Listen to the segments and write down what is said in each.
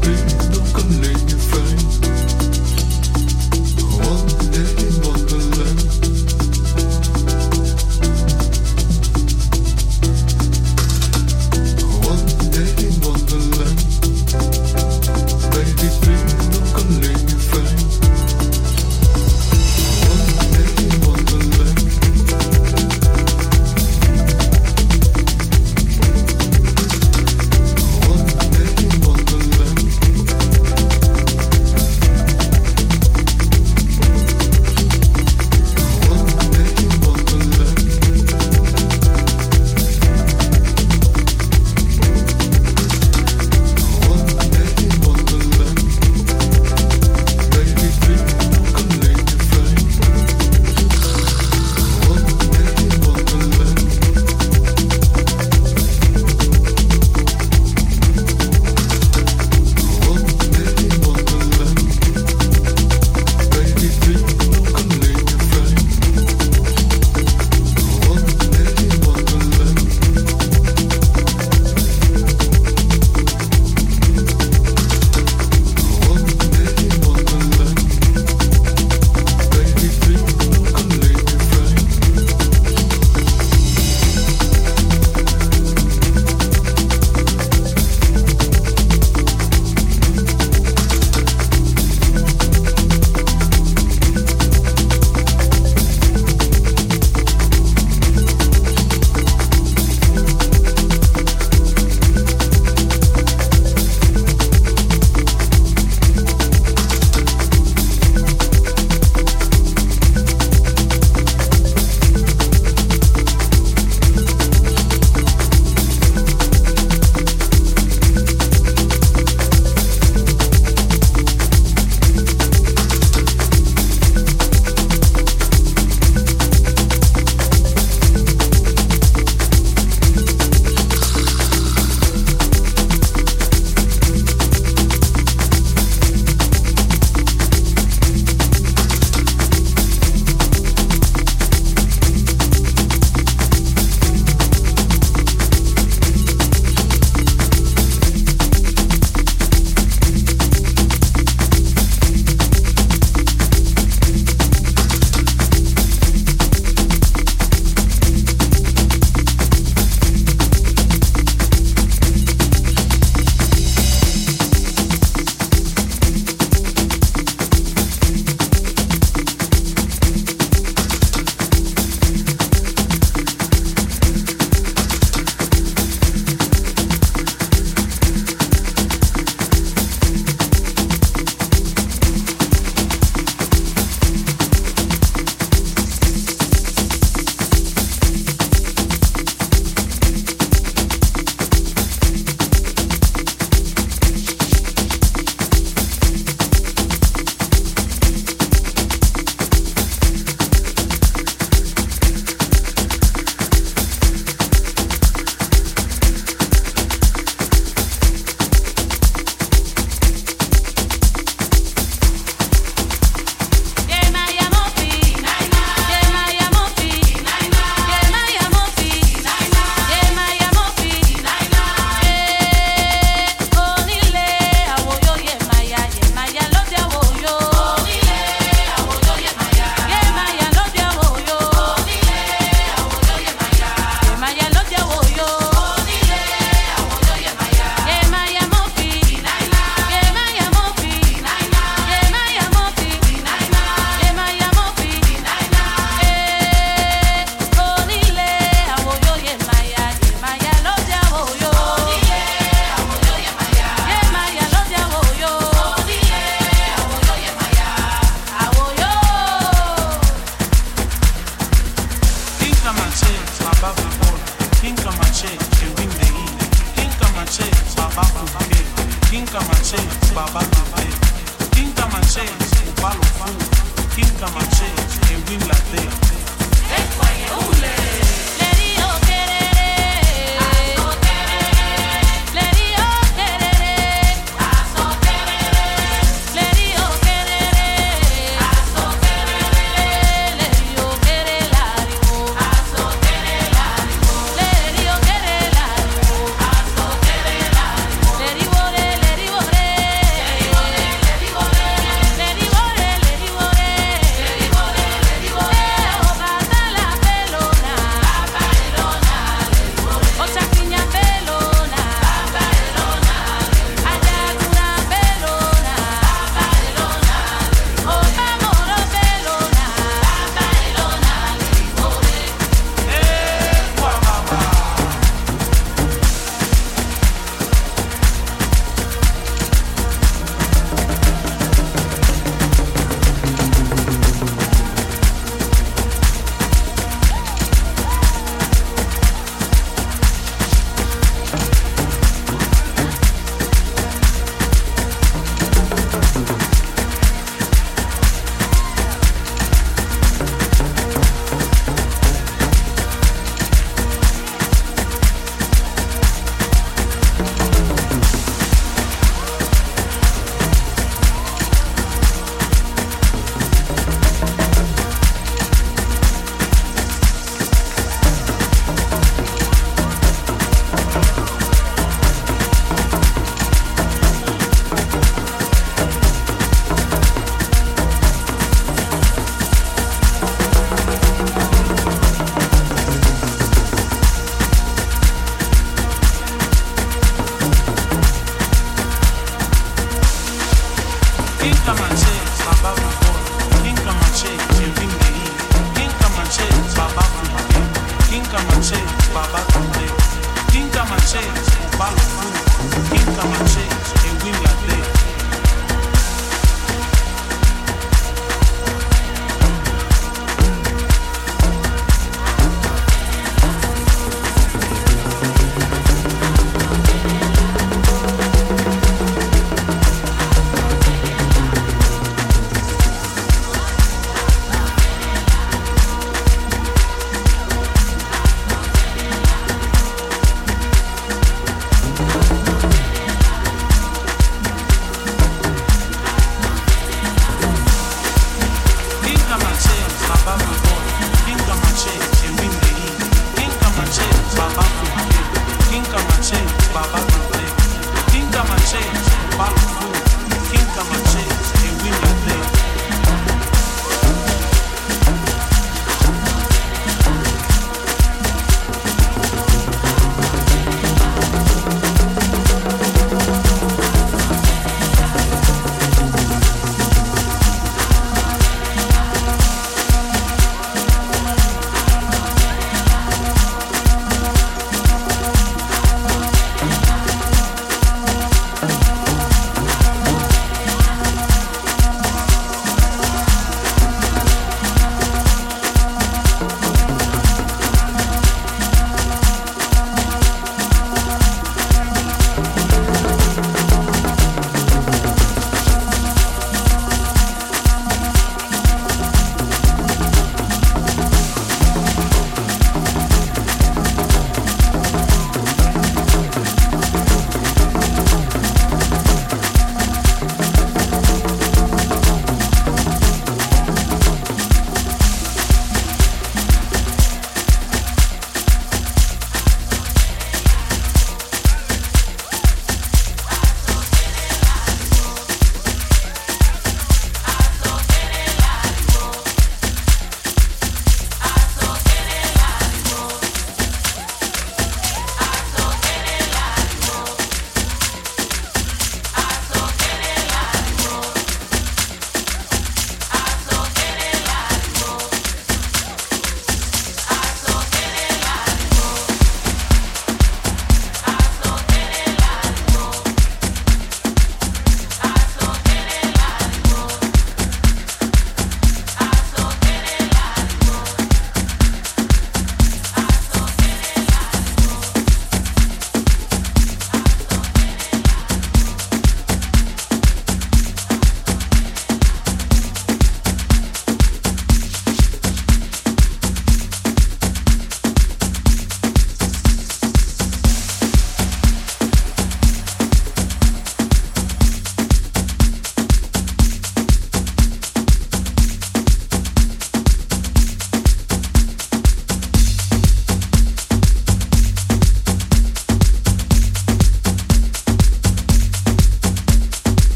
please, don't come late.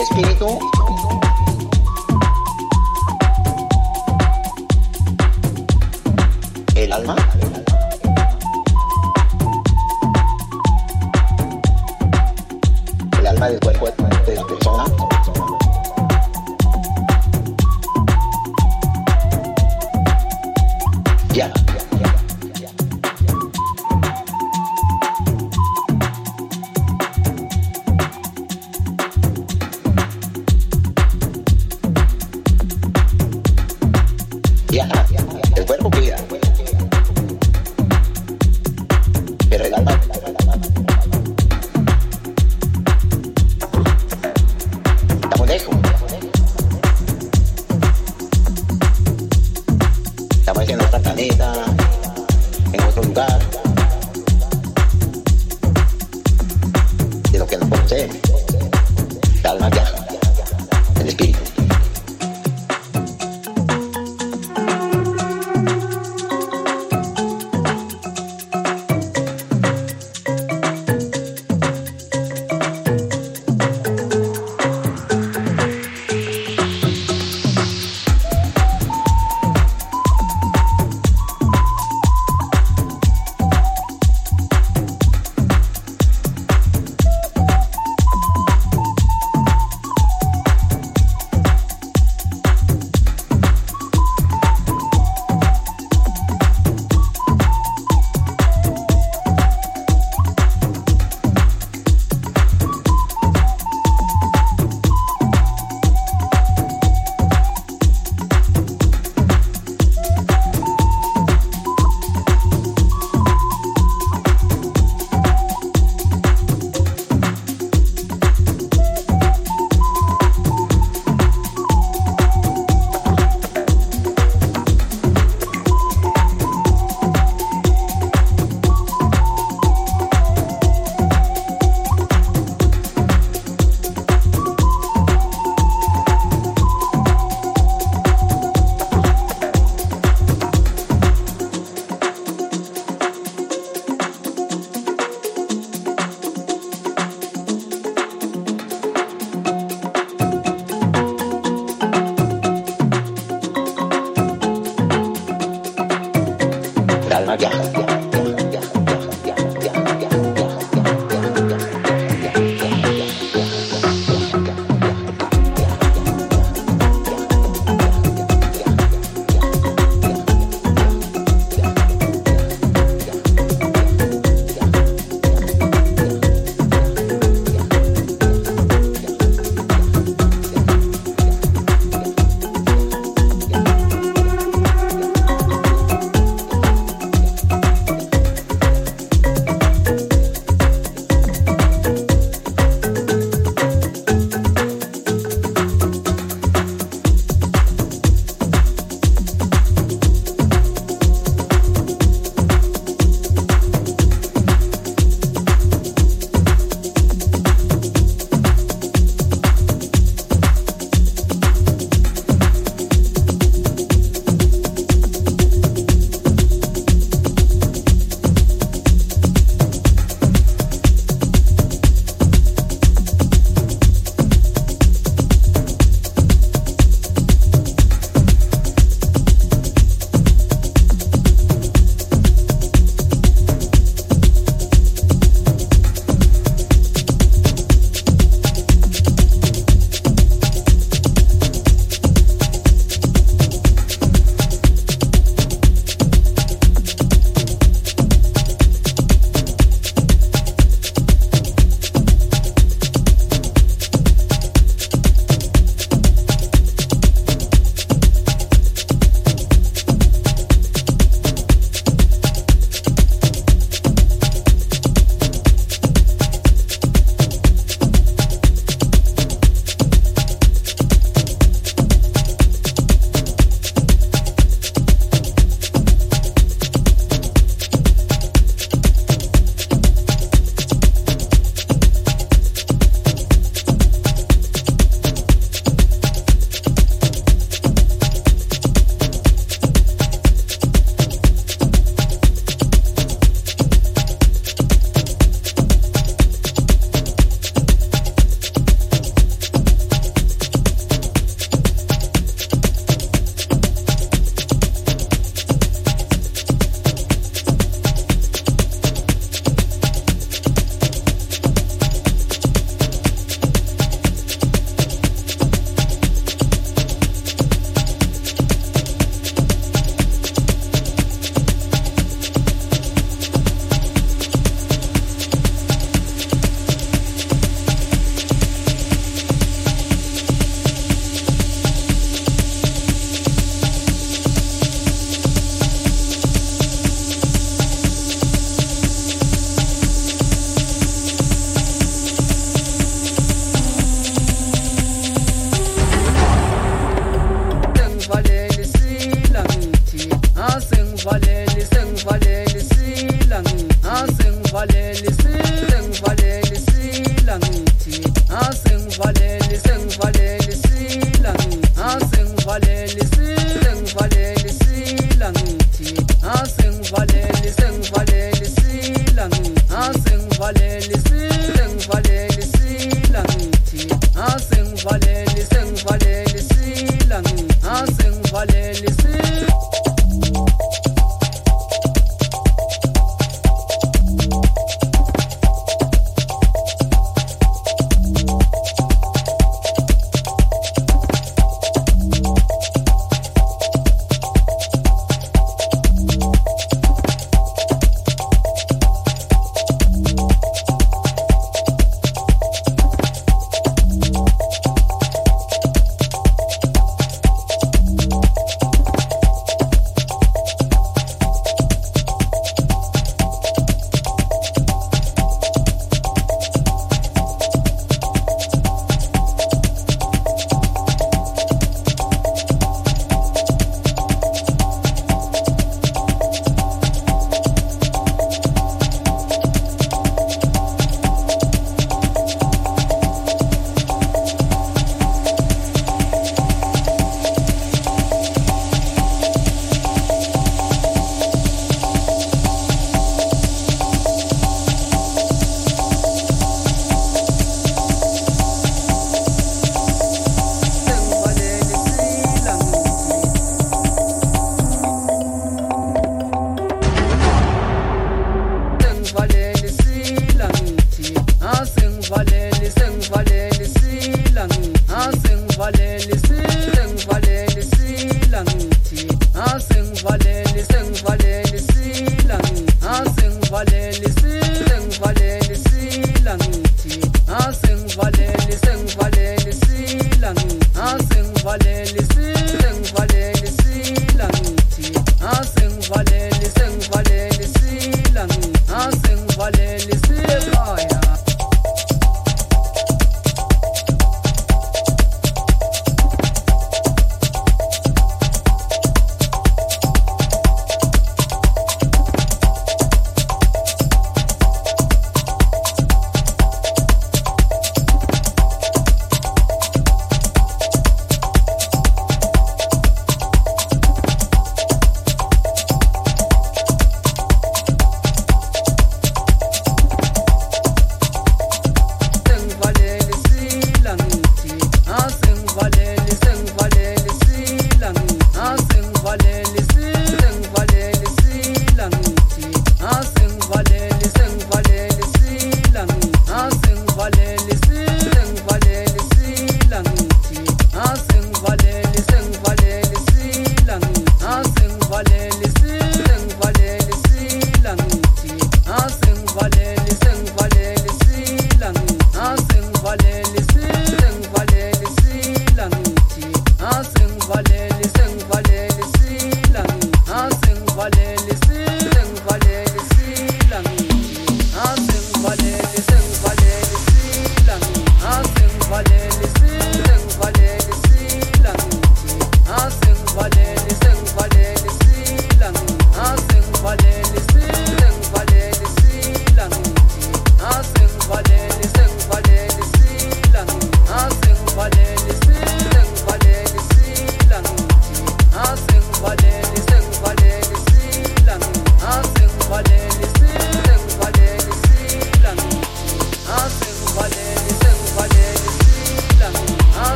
espíritu